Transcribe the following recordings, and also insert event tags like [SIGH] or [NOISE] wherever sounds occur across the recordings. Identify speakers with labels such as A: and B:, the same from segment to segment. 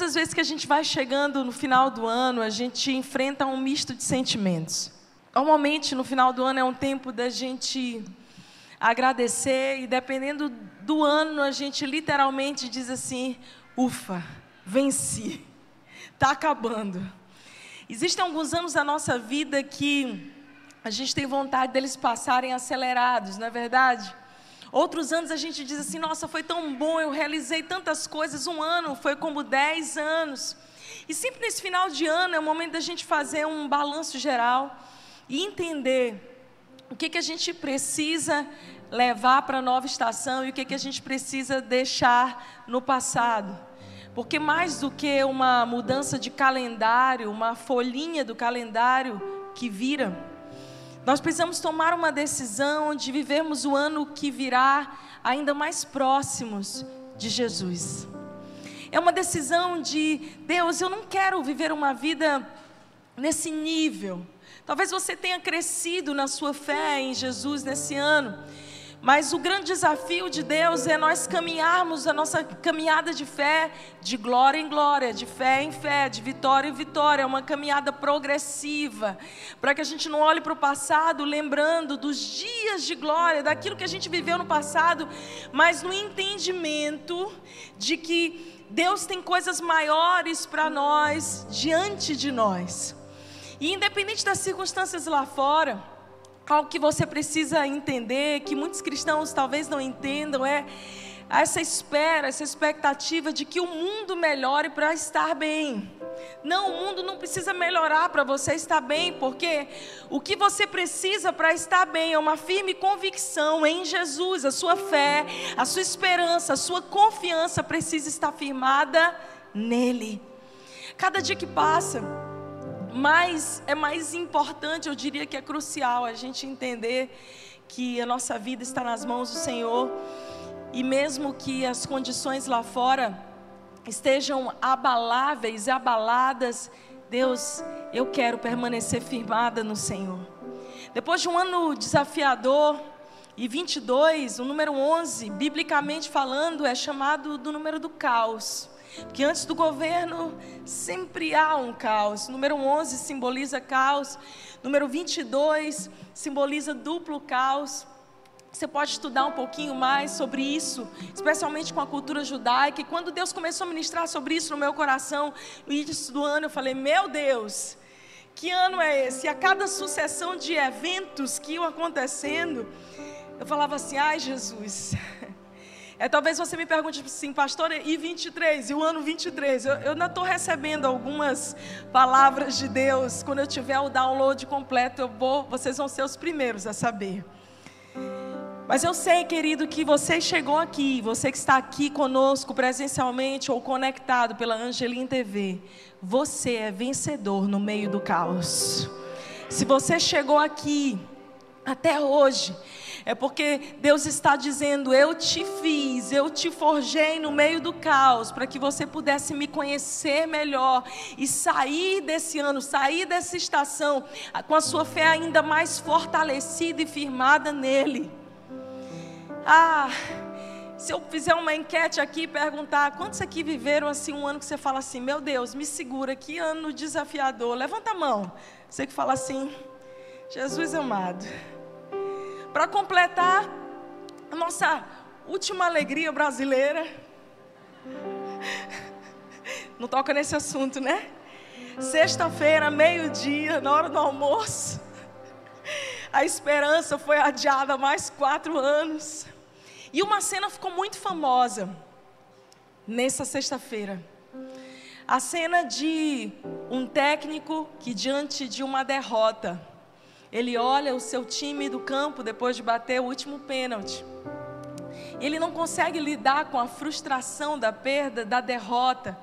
A: Todas as vezes que a gente vai chegando no final do ano, a gente enfrenta um misto de sentimentos. Normalmente, no final do ano é um tempo da gente agradecer e dependendo do ano, a gente literalmente diz assim: ufa, venci, está acabando. Existem alguns anos da nossa vida que a gente tem vontade deles passarem acelerados, não é verdade? Outros anos a gente diz assim: nossa, foi tão bom, eu realizei tantas coisas. Um ano foi como dez anos. E sempre nesse final de ano é o momento da gente fazer um balanço geral e entender o que, que a gente precisa levar para a nova estação e o que, que a gente precisa deixar no passado. Porque mais do que uma mudança de calendário, uma folhinha do calendário que vira, nós precisamos tomar uma decisão de vivermos o ano que virá ainda mais próximos de Jesus. É uma decisão de Deus, eu não quero viver uma vida nesse nível. Talvez você tenha crescido na sua fé em Jesus nesse ano. Mas o grande desafio de Deus é nós caminharmos a nossa caminhada de fé de glória em glória, de fé em fé, de vitória em vitória, é uma caminhada progressiva, para que a gente não olhe para o passado lembrando dos dias de glória, daquilo que a gente viveu no passado, mas no entendimento de que Deus tem coisas maiores para nós diante de nós. E independente das circunstâncias lá fora, algo que você precisa entender, que muitos cristãos talvez não entendam, é essa espera, essa expectativa de que o mundo melhore para estar bem. Não, o mundo não precisa melhorar para você estar bem, porque o que você precisa para estar bem é uma firme convicção em Jesus, a sua fé, a sua esperança, a sua confiança precisa estar firmada nele. Cada dia que passa, mas é mais importante, eu diria que é crucial a gente entender que a nossa vida está nas mãos do Senhor e mesmo que as condições lá fora estejam abaláveis abaladas, Deus, eu quero permanecer firmada no Senhor. Depois de um ano desafiador, e 22, o número 11, biblicamente falando, é chamado do número do caos. Porque antes do governo sempre há um caos. Número 11 simboliza caos. Número 22 simboliza duplo caos. Você pode estudar um pouquinho mais sobre isso, especialmente com a cultura judaica. E quando Deus começou a ministrar sobre isso no meu coração, no início do ano, eu falei: Meu Deus, que ano é esse? E a cada sucessão de eventos que iam acontecendo, eu falava assim: Ai, Jesus. É, talvez você me pergunte assim, pastor, e 23? E o ano 23? Eu, eu ainda estou recebendo algumas palavras de Deus. Quando eu tiver o download completo, eu vou, vocês vão ser os primeiros a saber. Mas eu sei, querido, que você chegou aqui, você que está aqui conosco presencialmente ou conectado pela Angelim TV, você é vencedor no meio do caos. Se você chegou aqui até hoje, é porque Deus está dizendo: Eu te fiz, eu te forjei no meio do caos, para que você pudesse me conhecer melhor e sair desse ano, sair dessa estação com a sua fé ainda mais fortalecida e firmada nele. Ah, se eu fizer uma enquete aqui e perguntar quantos aqui viveram assim um ano que você fala assim, meu Deus, me segura, que ano desafiador. Levanta a mão. Você que fala assim, Jesus amado. Para completar a nossa última alegria brasileira. Não toca nesse assunto, né? Sexta-feira, meio-dia, na hora do almoço. A esperança foi adiada mais quatro anos. E uma cena ficou muito famosa nessa sexta-feira. A cena de um técnico que, diante de uma derrota, ele olha o seu time do campo depois de bater o último pênalti. Ele não consegue lidar com a frustração da perda, da derrota.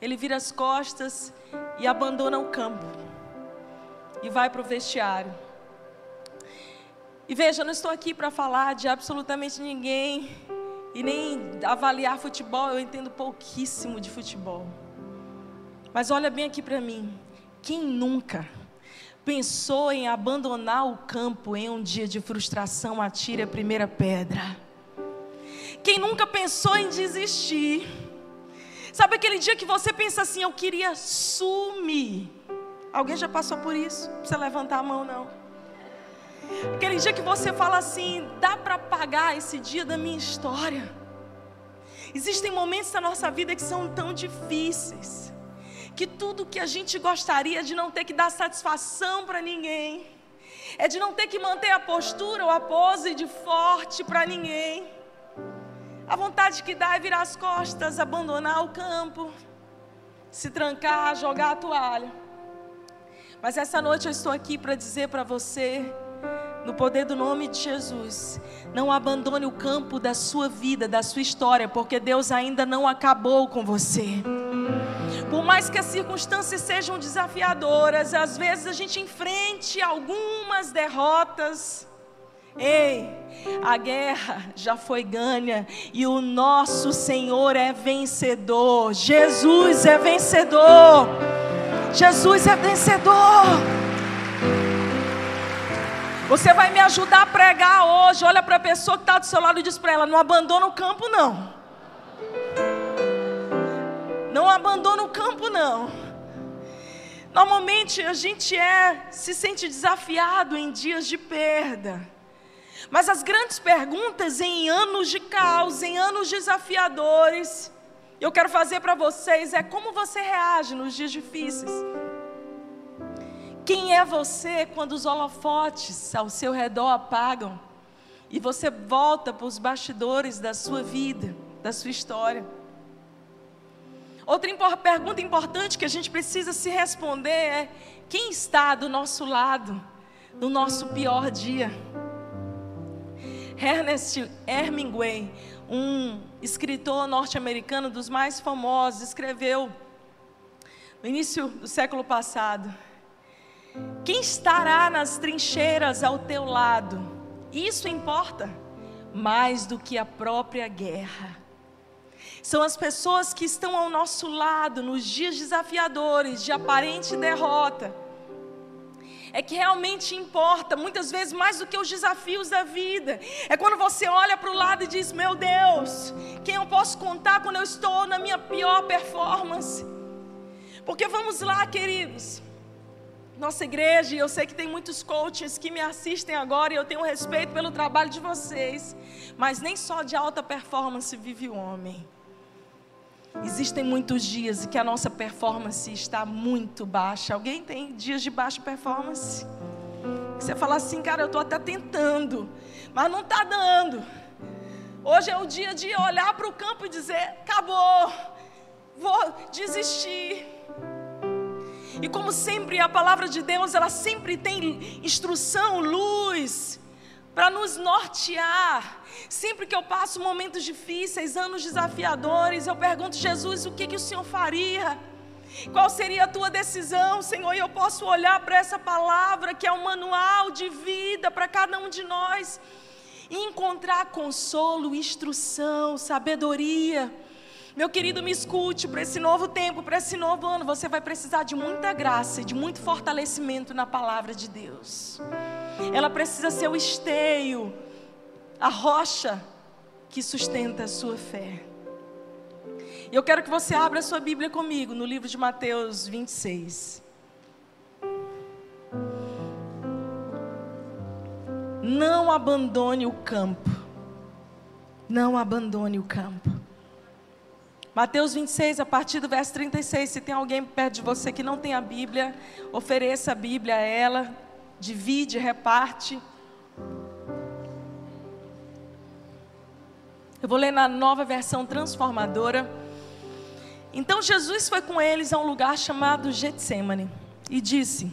A: Ele vira as costas e abandona o campo. E vai para o vestiário. E veja, eu não estou aqui para falar de absolutamente ninguém e nem avaliar futebol, eu entendo pouquíssimo de futebol. Mas olha bem aqui para mim. Quem nunca pensou em abandonar o campo em um dia de frustração, atire a primeira pedra. Quem nunca pensou em desistir, Sabe aquele dia que você pensa assim, eu queria sumir? Alguém já passou por isso? Não precisa levantar a mão, não. Aquele dia que você fala assim, dá para pagar esse dia da minha história. Existem momentos na nossa vida que são tão difíceis, que tudo que a gente gostaria de não ter que dar satisfação para ninguém, é de não ter que manter a postura ou a pose de forte para ninguém. A vontade que dá é virar as costas, abandonar o campo, se trancar, jogar a toalha. Mas essa noite eu estou aqui para dizer para você no poder do nome de Jesus. Não abandone o campo da sua vida, da sua história, porque Deus ainda não acabou com você. Por mais que as circunstâncias sejam desafiadoras, às vezes a gente enfrente algumas derrotas. Ei, a guerra já foi ganha e o nosso Senhor é vencedor. Jesus é vencedor. Jesus é vencedor. Você vai me ajudar a pregar hoje. Olha para a pessoa que está do seu lado e diz para ela: não abandona o campo, não. Não abandona o campo, não. Normalmente a gente é, se sente desafiado em dias de perda. Mas as grandes perguntas em anos de caos, em anos desafiadores, eu quero fazer para vocês é como você reage nos dias difíceis. Quem é você quando os holofotes ao seu redor apagam e você volta para os bastidores da sua vida, da sua história? Outra pergunta importante que a gente precisa se responder é: quem está do nosso lado no nosso pior dia? Ernest Hemingway, um escritor norte-americano dos mais famosos, escreveu no início do século passado quem estará nas trincheiras ao teu lado? Isso importa mais do que a própria guerra. São as pessoas que estão ao nosso lado nos dias desafiadores, de aparente derrota. É que realmente importa, muitas vezes mais do que os desafios da vida. É quando você olha para o lado e diz: Meu Deus, quem eu posso contar quando eu estou na minha pior performance? Porque vamos lá, queridos nossa igreja, e eu sei que tem muitos coaches que me assistem agora, e eu tenho respeito pelo trabalho de vocês, mas nem só de alta performance vive o homem. Existem muitos dias em que a nossa performance está muito baixa. Alguém tem dias de baixa performance? Você fala assim, cara, eu estou até tentando, mas não está dando. Hoje é o dia de olhar para o campo e dizer: acabou, vou desistir. E como sempre, a palavra de Deus, ela sempre tem instrução, luz, para nos nortear. Sempre que eu passo momentos difíceis, anos desafiadores, eu pergunto, Jesus, o que, que o Senhor faria? Qual seria a tua decisão, Senhor? E eu posso olhar para essa palavra, que é um manual de vida para cada um de nós, e encontrar consolo, instrução, sabedoria meu querido, me escute para esse novo tempo, para esse novo ano. Você vai precisar de muita graça e de muito fortalecimento na palavra de Deus. Ela precisa ser o esteio, a rocha que sustenta a sua fé. E eu quero que você abra a sua Bíblia comigo no livro de Mateus 26. Não abandone o campo. Não abandone o campo. Mateus 26, a partir do verso 36. Se tem alguém perto de você que não tem a Bíblia, ofereça a Bíblia a ela, divide, reparte. Eu vou ler na nova versão transformadora. Então Jesus foi com eles a um lugar chamado Getsemane e disse: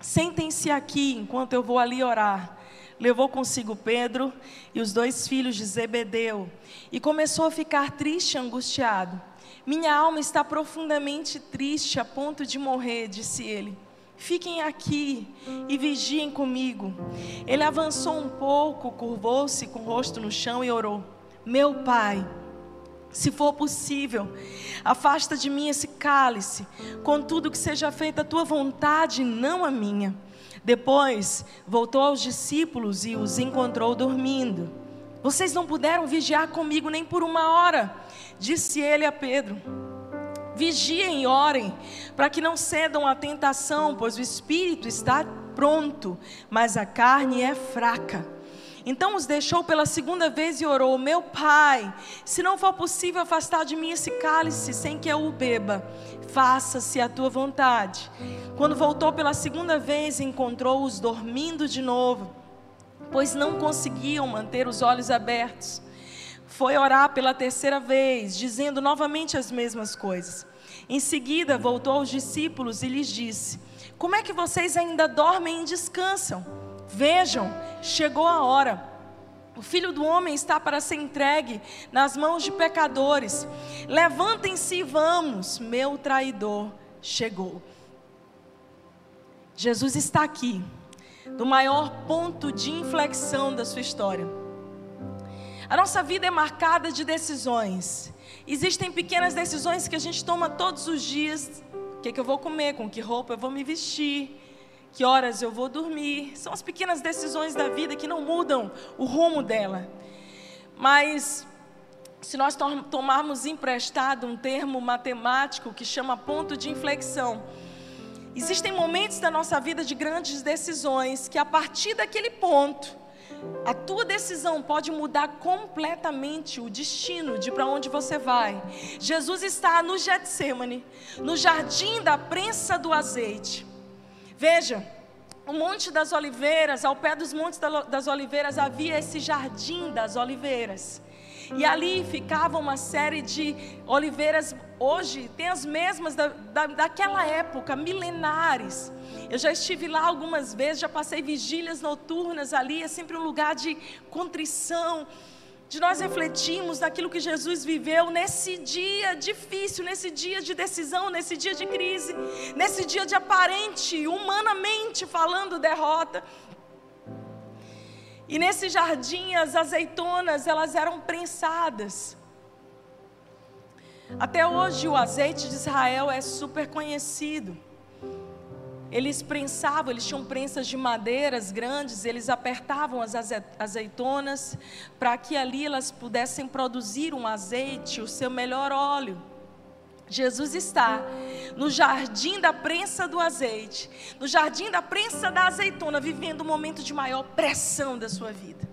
A: Sentem-se aqui enquanto eu vou ali orar levou consigo Pedro e os dois filhos de Zebedeu e começou a ficar triste e angustiado. Minha alma está profundamente triste a ponto de morrer, disse ele. Fiquem aqui e vigiem comigo. Ele avançou um pouco, curvou-se com o rosto no chão e orou: Meu pai, se for possível, afasta de mim esse cálice, contudo que seja feita a tua vontade, não a minha. Depois voltou aos discípulos e os encontrou dormindo. Vocês não puderam vigiar comigo nem por uma hora, disse ele a Pedro. Vigiem e orem, para que não cedam à tentação, pois o espírito está pronto, mas a carne é fraca. Então os deixou pela segunda vez e orou: Meu pai, se não for possível afastar de mim esse cálice sem que eu o beba, faça-se a tua vontade. Quando voltou pela segunda vez, encontrou-os dormindo de novo, pois não conseguiam manter os olhos abertos. Foi orar pela terceira vez, dizendo novamente as mesmas coisas. Em seguida, voltou aos discípulos e lhes disse: Como é que vocês ainda dormem e descansam? Vejam, chegou a hora. O filho do homem está para ser entregue nas mãos de pecadores. Levantem-se e vamos, meu traidor chegou. Jesus está aqui, no maior ponto de inflexão da sua história. A nossa vida é marcada de decisões. Existem pequenas decisões que a gente toma todos os dias. O que, é que eu vou comer? Com que roupa eu vou me vestir? Que horas eu vou dormir. São as pequenas decisões da vida que não mudam o rumo dela. Mas se nós tomarmos emprestado um termo matemático que chama ponto de inflexão, existem momentos da nossa vida de grandes decisões que a partir daquele ponto a tua decisão pode mudar completamente o destino de para onde você vai. Jesus está no Getsemane, no jardim da prensa do azeite. Veja, o Monte das Oliveiras, ao pé dos Montes das Oliveiras, havia esse Jardim das Oliveiras. E ali ficava uma série de oliveiras, hoje tem as mesmas da, da, daquela época, milenares. Eu já estive lá algumas vezes, já passei vigílias noturnas ali, é sempre um lugar de contrição, de nós refletirmos naquilo que Jesus viveu nesse dia difícil, nesse dia de decisão, nesse dia de crise, nesse dia de aparente, humanamente falando, derrota. E nesse jardim as azeitonas, elas eram prensadas. Até hoje o azeite de Israel é super conhecido. Eles prensavam, eles tinham prensas de madeiras grandes, eles apertavam as azeitonas para que ali elas pudessem produzir um azeite, o seu melhor óleo. Jesus está no jardim da prensa do azeite, no jardim da prensa da azeitona, vivendo um momento de maior pressão da sua vida.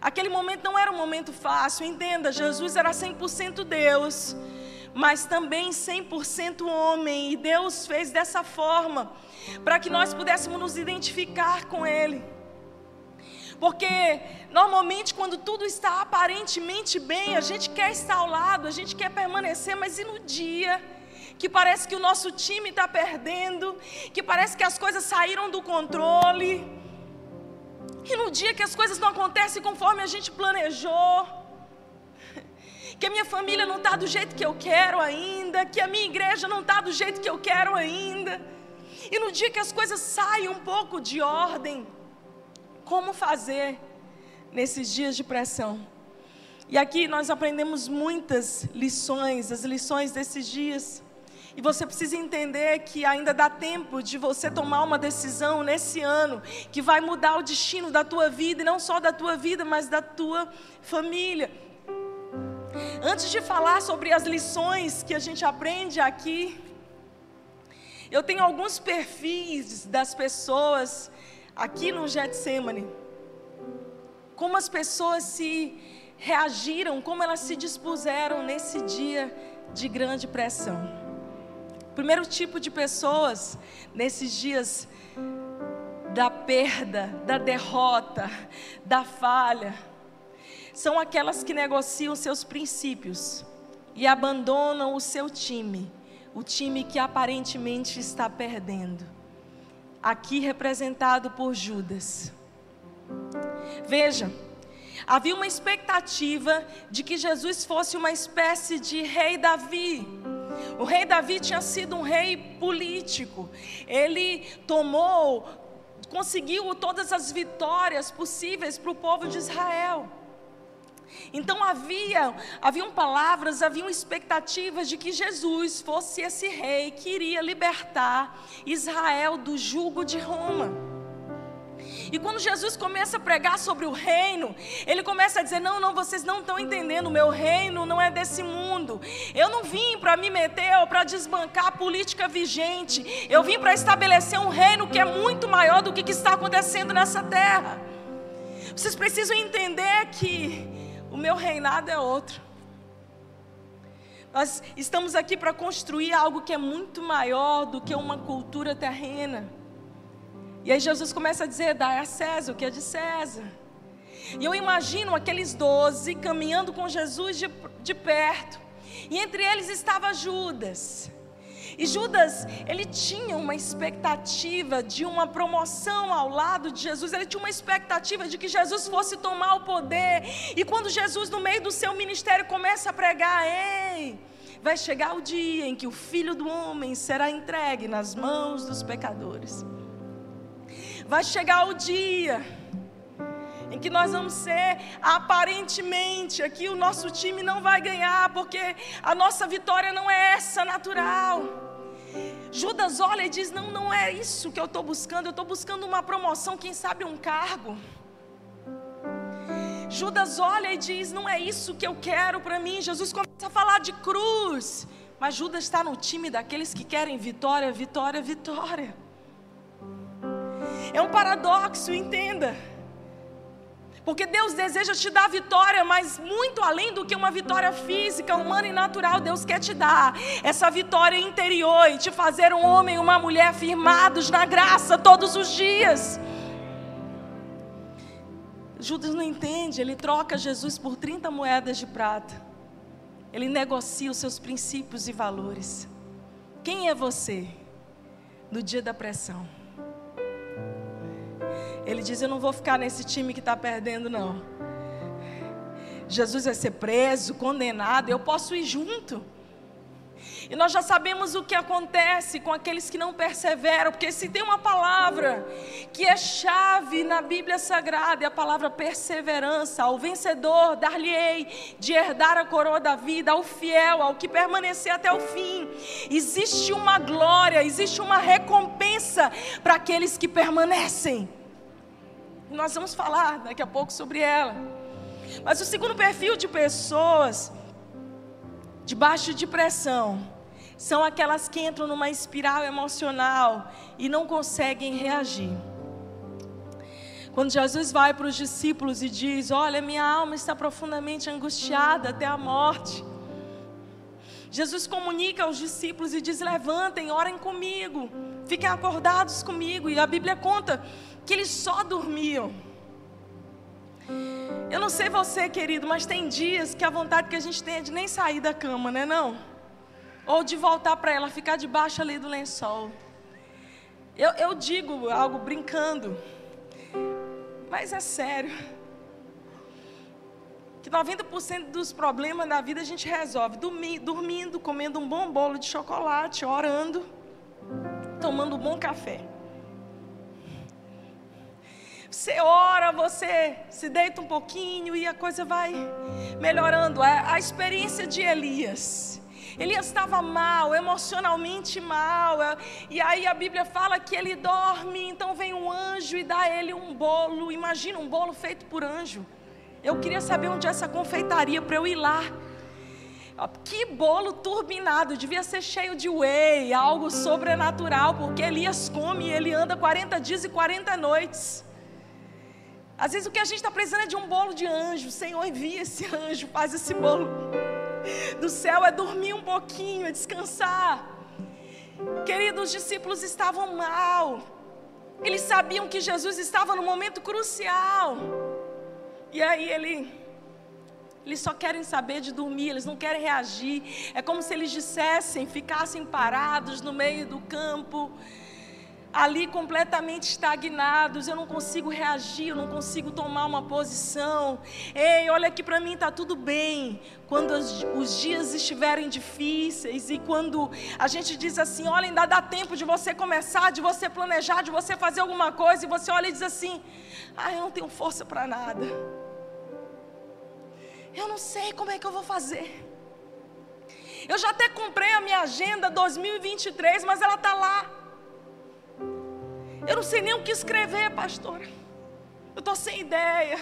A: Aquele momento não era um momento fácil, entenda, Jesus era 100% Deus mas também 100% homem. E Deus fez dessa forma, para que nós pudéssemos nos identificar com Ele. Porque normalmente, quando tudo está aparentemente bem, a gente quer estar ao lado, a gente quer permanecer, mas e no dia que parece que o nosso time está perdendo, que parece que as coisas saíram do controle, e no dia que as coisas não acontecem conforme a gente planejou, que a minha família não está do jeito que eu quero ainda, que a minha igreja não está do jeito que eu quero ainda. E no dia que as coisas saem um pouco de ordem, como fazer nesses dias de pressão? E aqui nós aprendemos muitas lições, as lições desses dias. E você precisa entender que ainda dá tempo de você tomar uma decisão nesse ano que vai mudar o destino da tua vida, e não só da tua vida, mas da tua família. Antes de falar sobre as lições que a gente aprende aqui, eu tenho alguns perfis das pessoas aqui no Getsemane. Como as pessoas se reagiram, como elas se dispuseram nesse dia de grande pressão. Primeiro tipo de pessoas nesses dias da perda, da derrota, da falha são aquelas que negociam seus princípios e abandonam o seu time, o time que aparentemente está perdendo. Aqui representado por Judas. Veja, havia uma expectativa de que Jesus fosse uma espécie de rei Davi. O rei Davi tinha sido um rei político. Ele tomou, conseguiu todas as vitórias possíveis para o povo de Israel. Então havia, haviam palavras, haviam expectativas de que Jesus fosse esse rei que iria libertar Israel do jugo de Roma. E quando Jesus começa a pregar sobre o reino, ele começa a dizer: Não, não, vocês não estão entendendo, meu reino não é desse mundo. Eu não vim para me meter ou para desbancar a política vigente. Eu vim para estabelecer um reino que é muito maior do que, que está acontecendo nessa terra. Vocês precisam entender que o meu reinado é outro. Nós estamos aqui para construir algo que é muito maior do que uma cultura terrena. E aí Jesus começa a dizer: dá a César o que é de César. E eu imagino aqueles doze caminhando com Jesus de, de perto. E entre eles estava Judas. E Judas, ele tinha uma expectativa de uma promoção ao lado de Jesus, ele tinha uma expectativa de que Jesus fosse tomar o poder. E quando Jesus, no meio do seu ministério, começa a pregar: Ei, vai chegar o dia em que o filho do homem será entregue nas mãos dos pecadores. Vai chegar o dia em que nós vamos ser aparentemente aqui o nosso time não vai ganhar porque a nossa vitória não é essa natural. Judas olha e diz: Não, não é isso que eu estou buscando, eu estou buscando uma promoção, quem sabe um cargo. Judas olha e diz: Não é isso que eu quero para mim. Jesus começa a falar de cruz, mas Judas está no time daqueles que querem vitória, vitória, vitória. É um paradoxo, entenda. Porque Deus deseja te dar vitória, mas muito além do que uma vitória física, humana e natural, Deus quer te dar essa vitória interior e te fazer um homem e uma mulher firmados na graça todos os dias. Judas não entende, ele troca Jesus por 30 moedas de prata. Ele negocia os seus princípios e valores. Quem é você no dia da pressão? Ele diz: Eu não vou ficar nesse time que está perdendo, não. Jesus vai ser preso, condenado, eu posso ir junto. E nós já sabemos o que acontece com aqueles que não perseveram, porque se tem uma palavra que é chave na Bíblia Sagrada, é a palavra perseverança. Ao vencedor, dar-lhe-ei de herdar a coroa da vida, ao fiel, ao que permanecer até o fim. Existe uma glória, existe uma recompensa para aqueles que permanecem. Nós vamos falar daqui a pouco sobre ela. Mas o segundo perfil de pessoas debaixo de pressão são aquelas que entram numa espiral emocional e não conseguem reagir. Quando Jesus vai para os discípulos e diz: Olha, minha alma está profundamente angustiada até a morte. Jesus comunica aos discípulos e diz: Levantem, orem comigo, fiquem acordados comigo. E a Bíblia conta que eles só dormiam. Eu não sei você, querido, mas tem dias que a vontade que a gente tem é de nem sair da cama, né não? Ou de voltar para ela, ficar debaixo ali do lençol. Eu, eu digo algo brincando, mas é sério. Que 90% dos problemas da vida a gente resolve dormindo, comendo um bom bolo de chocolate, orando, tomando um bom café. Você ora, você se deita um pouquinho e a coisa vai melhorando. A, a experiência de Elias. Elias estava mal, emocionalmente mal. E aí a Bíblia fala que ele dorme, então vem um anjo e dá ele um bolo. Imagina um bolo feito por anjo. Eu queria saber onde é essa confeitaria para eu ir lá. Que bolo turbinado, devia ser cheio de whey, algo sobrenatural, porque Elias come e ele anda 40 dias e 40 noites. Às vezes o que a gente está precisando é de um bolo de anjo. Senhor, envia esse anjo, faz esse bolo do céu, é dormir um pouquinho, é descansar. Queridos, os discípulos estavam mal. Eles sabiam que Jesus estava no momento crucial. E aí ele eles só querem saber de dormir, eles não querem reagir. É como se eles dissessem, ficassem parados no meio do campo ali completamente estagnados, eu não consigo reagir, eu não consigo tomar uma posição. Ei, olha aqui para mim, está tudo bem. Quando os, os, dias estiverem difíceis e quando a gente diz assim, olha, ainda dá tempo de você começar, de você planejar, de você fazer alguma coisa, e você olha e diz assim, ah, eu não tenho força para nada. Eu não sei como é que eu vou fazer. Eu já até comprei a minha agenda 2023, mas ela está lá. Eu não sei nem o que escrever, pastora. Eu estou sem ideia.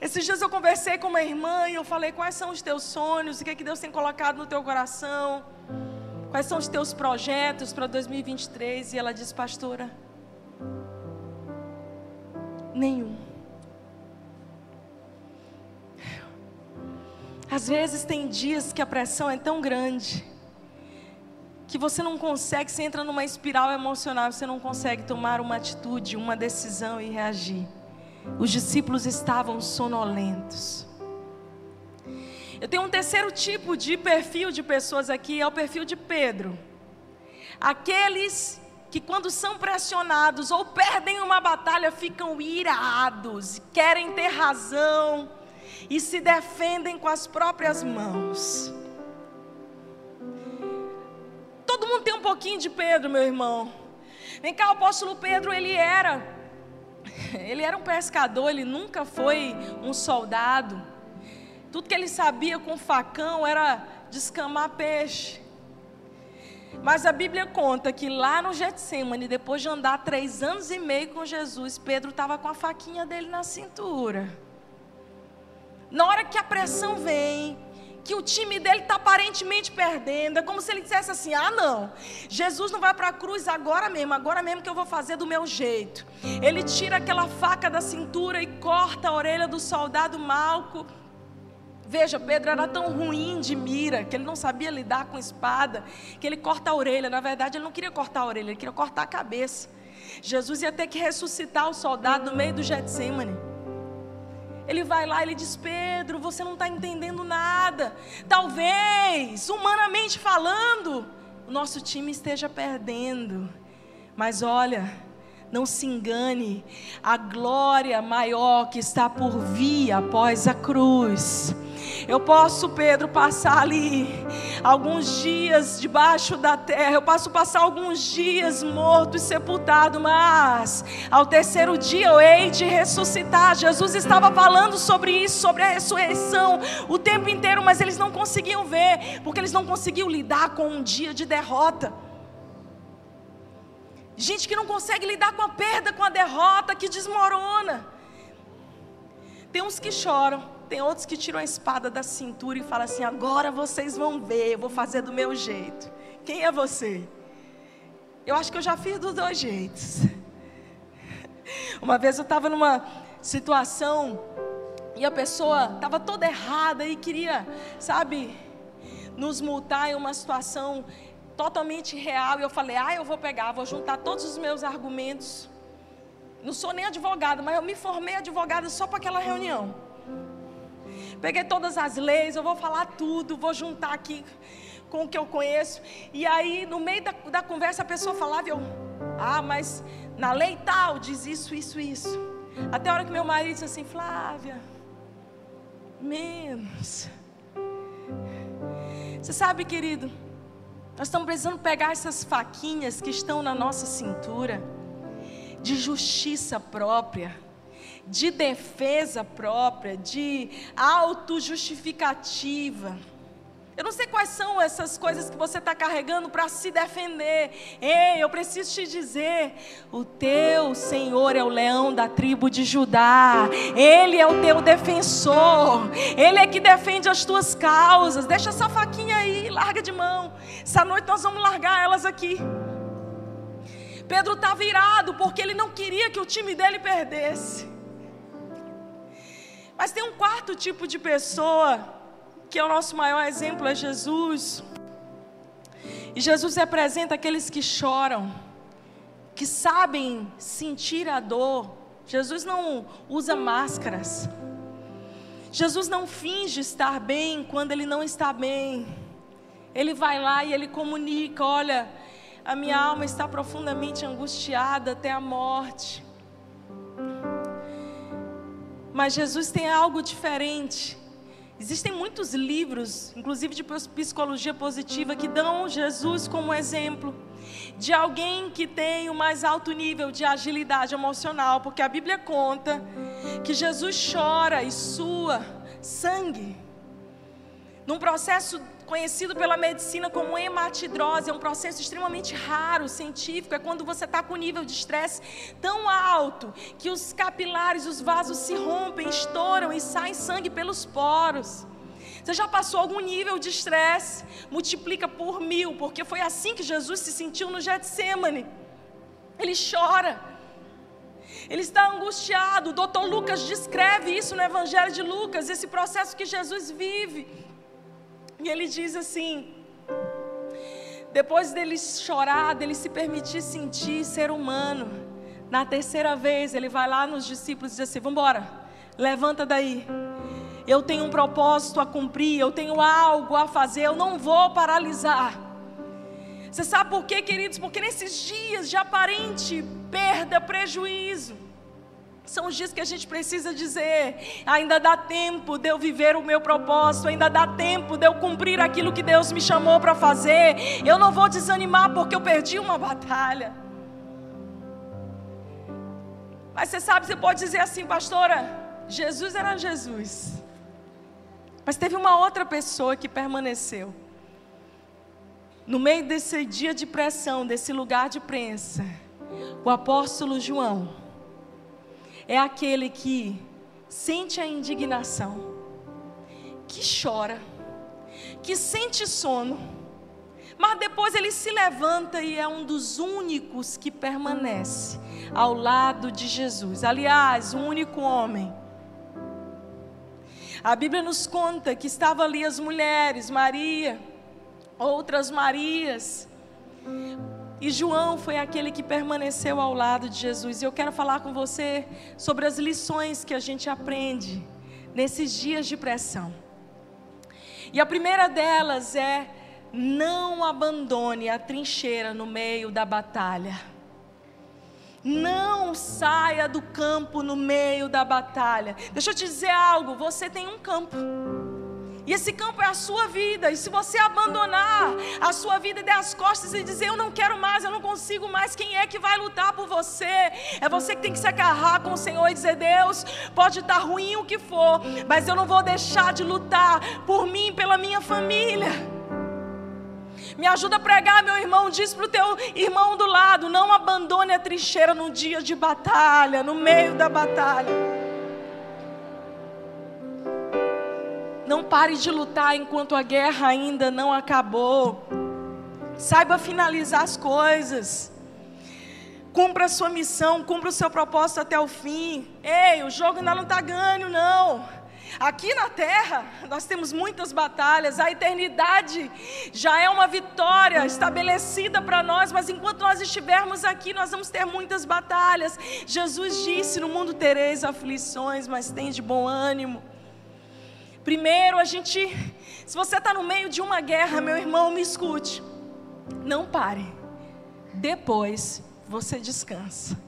A: Esses dias eu conversei com uma irmã e eu falei: quais são os teus sonhos? O que, é que Deus tem colocado no teu coração? Quais são os teus projetos para 2023? E ela disse: Pastora, nenhum. Às vezes tem dias que a pressão é tão grande que você não consegue, você entra numa espiral emocional, você não consegue tomar uma atitude, uma decisão e reagir. Os discípulos estavam sonolentos. Eu tenho um terceiro tipo de perfil de pessoas aqui, é o perfil de Pedro. Aqueles que, quando são pressionados ou perdem uma batalha, ficam irados, querem ter razão e se defendem com as próprias mãos. Todo mundo tem um pouquinho de Pedro, meu irmão. Vem cá, o apóstolo Pedro, ele era ele era um pescador, ele nunca foi um soldado. Tudo que ele sabia com facão era descamar peixe. Mas a Bíblia conta que lá no Getsemane, depois de andar três anos e meio com Jesus, Pedro estava com a faquinha dele na cintura. Na hora que a pressão vem, que o time dele está aparentemente perdendo. É como se ele dissesse assim: ah, não, Jesus não vai para a cruz agora mesmo, agora mesmo que eu vou fazer do meu jeito. Ele tira aquela faca da cintura e corta a orelha do soldado Malco. Veja, Pedro era tão ruim de mira que ele não sabia lidar com espada, que ele corta a orelha. Na verdade, ele não queria cortar a orelha, ele queria cortar a cabeça. Jesus ia ter que ressuscitar o soldado no meio do Getsemane. Ele vai lá, ele diz: Pedro, você não está entendendo nada. Talvez, humanamente falando, o nosso time esteja perdendo. Mas olha, não se engane, a glória maior que está por vir após a cruz. Eu posso, Pedro, passar ali alguns dias debaixo da terra, eu posso passar alguns dias morto e sepultado, mas ao terceiro dia eu hei de ressuscitar. Jesus estava falando sobre isso, sobre a ressurreição, o tempo inteiro, mas eles não conseguiam ver, porque eles não conseguiam lidar com um dia de derrota. Gente que não consegue lidar com a perda, com a derrota, que desmorona. Tem uns que choram, tem outros que tiram a espada da cintura e falam assim: agora vocês vão ver, eu vou fazer do meu jeito. Quem é você? Eu acho que eu já fiz dos dois jeitos. Uma vez eu estava numa situação e a pessoa estava toda errada e queria, sabe, nos multar em uma situação totalmente real. E eu falei: ah, eu vou pegar, vou juntar todos os meus argumentos. Não sou nem advogada, mas eu me formei advogada só para aquela reunião. Peguei todas as leis, eu vou falar tudo, vou juntar aqui com o que eu conheço. E aí, no meio da, da conversa, a pessoa falava, eu, ah, mas na lei tal diz isso, isso, isso. Até a hora que meu marido disse assim, Flávia, menos. Você sabe, querido, nós estamos precisando pegar essas faquinhas que estão na nossa cintura, de justiça própria de defesa própria, de autojustificativa. Eu não sei quais são essas coisas que você está carregando para se defender. Ei, eu preciso te dizer: o teu Senhor é o leão da tribo de Judá, Ele é o teu defensor, Ele é que defende as tuas causas. Deixa essa faquinha aí, larga de mão. Essa noite nós vamos largar elas aqui. Pedro está virado porque ele não queria que o time dele perdesse. Mas tem um quarto tipo de pessoa, que é o nosso maior exemplo, é Jesus. E Jesus representa aqueles que choram, que sabem sentir a dor. Jesus não usa máscaras. Jesus não finge estar bem quando ele não está bem. Ele vai lá e ele comunica: olha, a minha alma está profundamente angustiada até a morte. Mas Jesus tem algo diferente. Existem muitos livros, inclusive de psicologia positiva, que dão Jesus como exemplo de alguém que tem o mais alto nível de agilidade emocional, porque a Bíblia conta que Jesus chora e sua sangue. Num processo conhecido pela medicina como hematidrose, é um processo extremamente raro, científico, é quando você está com nível de estresse tão alto que os capilares, os vasos se rompem, estouram e sai sangue pelos poros. Você já passou algum nível de estresse? Multiplica por mil, porque foi assim que Jesus se sentiu no Getsemane. Ele chora. Ele está angustiado. O doutor Lucas descreve isso no Evangelho de Lucas, esse processo que Jesus vive. E ele diz assim: depois dele chorar, dele se permitir sentir ser humano, na terceira vez ele vai lá nos discípulos e diz assim: Vamos embora, levanta daí. Eu tenho um propósito a cumprir, eu tenho algo a fazer, eu não vou paralisar. Você sabe por quê, queridos? Porque nesses dias de aparente perda, prejuízo, são os dias que a gente precisa dizer: ainda dá tempo de eu viver o meu propósito, ainda dá tempo de eu cumprir aquilo que Deus me chamou para fazer. Eu não vou desanimar porque eu perdi uma batalha. Mas você sabe, você pode dizer assim, pastora: Jesus era Jesus. Mas teve uma outra pessoa que permaneceu. No meio desse dia de pressão, desse lugar de prensa, o apóstolo João é aquele que sente a indignação, que chora, que sente sono, mas depois ele se levanta e é um dos únicos que permanece ao lado de Jesus. Aliás, o único homem a Bíblia nos conta que estavam ali as mulheres, Maria, outras Marias. E João foi aquele que permaneceu ao lado de Jesus. E eu quero falar com você sobre as lições que a gente aprende nesses dias de pressão. E a primeira delas é: não abandone a trincheira no meio da batalha. Não saia do campo no meio da batalha. Deixa eu te dizer algo: você tem um campo. E esse campo é a sua vida. E se você abandonar a sua vida e der as costas e dizer, eu não quero mais, eu não consigo mais, quem é que vai lutar por você? É você que tem que se agarrar com o Senhor e dizer, Deus, pode estar ruim o que for, mas eu não vou deixar de lutar por mim, pela minha família. Me ajuda a pregar, meu irmão. Diz para o teu irmão do lado: não abandone a trincheira no dia de batalha, no meio da batalha. Não pare de lutar enquanto a guerra ainda não acabou. Saiba finalizar as coisas. Cumpra a sua missão, cumpra o seu propósito até o fim. Ei, o jogo ainda não está ganho, não. Aqui na terra, nós temos muitas batalhas, a eternidade já é uma vitória estabelecida para nós, mas enquanto nós estivermos aqui, nós vamos ter muitas batalhas. Jesus disse: No mundo tereis aflições, mas tem de bom ânimo. Primeiro, a gente, se você está no meio de uma guerra, meu irmão, me escute, não pare. Depois, você descansa.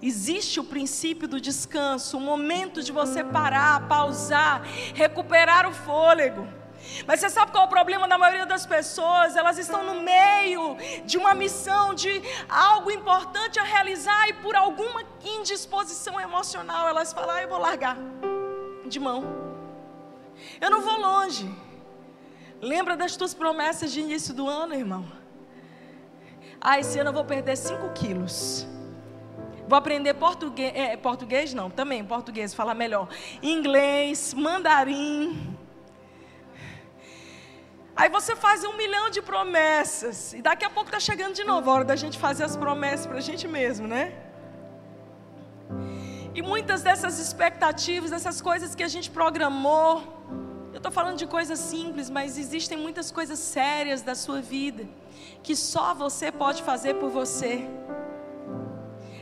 A: Existe o princípio do descanso, o momento de você parar, pausar, recuperar o fôlego. Mas você sabe qual é o problema da maioria das pessoas? Elas estão no meio de uma missão, de algo importante a realizar e por alguma indisposição emocional elas falam: ah, eu vou largar de mão. Eu não vou longe. Lembra das tuas promessas de início do ano, irmão? Ah, esse ano eu vou perder 5 quilos. Vou aprender português, é, português não, também português, falar melhor. Inglês, mandarim. Aí você faz um milhão de promessas. E daqui a pouco está chegando de novo a hora da gente fazer as promessas para a gente mesmo, né? E muitas dessas expectativas, dessas coisas que a gente programou, eu estou falando de coisas simples, mas existem muitas coisas sérias da sua vida que só você pode fazer por você.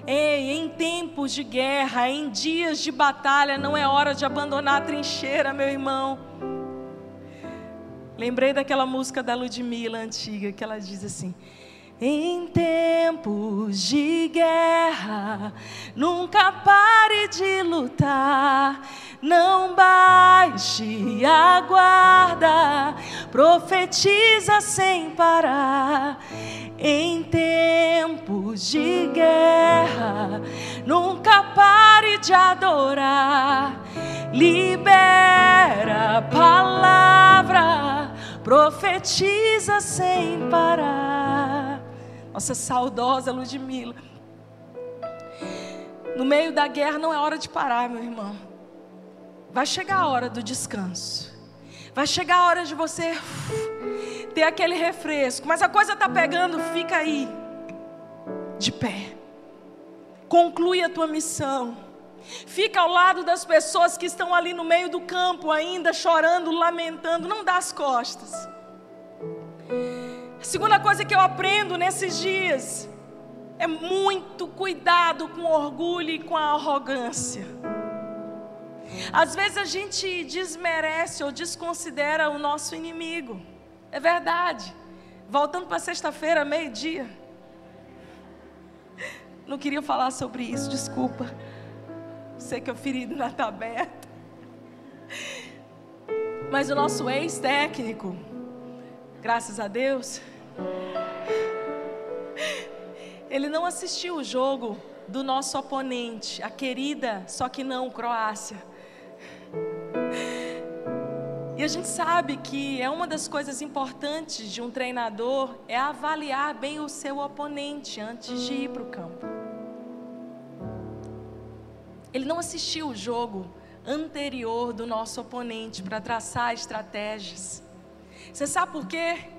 A: Ei, em tempos de guerra, em dias de batalha, não é hora de abandonar a trincheira, meu irmão. Lembrei daquela música da Ludmilla antiga, que ela diz assim: Em tempos de guerra, nunca pare de lutar. Não baixe a guarda, profetiza sem parar. Em tempos de guerra, nunca pare de adorar. Libera a palavra profetiza sem parar. Nossa saudosa Ludmilla. No meio da guerra não é hora de parar, meu irmão. Vai chegar a hora do descanso. Vai chegar a hora de você ter aquele refresco. Mas a coisa está pegando, fica aí, de pé. Conclui a tua missão. Fica ao lado das pessoas que estão ali no meio do campo, ainda chorando, lamentando. Não dá as costas. Segunda coisa que eu aprendo nesses dias é muito cuidado com o orgulho e com a arrogância. Às vezes a gente desmerece ou desconsidera o nosso inimigo. É verdade. Voltando para sexta-feira, meio-dia. Não queria falar sobre isso, desculpa. Sei que o ferido está aberto. Mas o nosso ex-técnico, graças a Deus, ele não assistiu o jogo do nosso oponente, a querida, só que não, Croácia. E a gente sabe que é uma das coisas importantes de um treinador é avaliar bem o seu oponente antes de ir para o campo. Ele não assistiu o jogo anterior do nosso oponente para traçar estratégias. Você sabe por quê?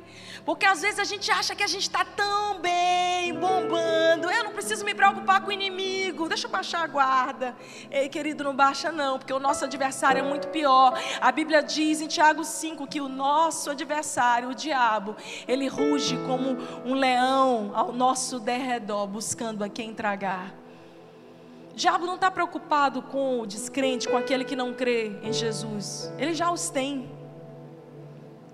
A: Porque às vezes a gente acha que a gente está tão bem, bombando. Eu não preciso me preocupar com o inimigo. Deixa eu baixar a guarda. Ei, querido, não baixa não, porque o nosso adversário é muito pior. A Bíblia diz em Tiago 5 que o nosso adversário, o diabo, ele ruge como um leão ao nosso derredor, buscando a quem tragar. O diabo não está preocupado com o descrente, com aquele que não crê em Jesus. Ele já os tem.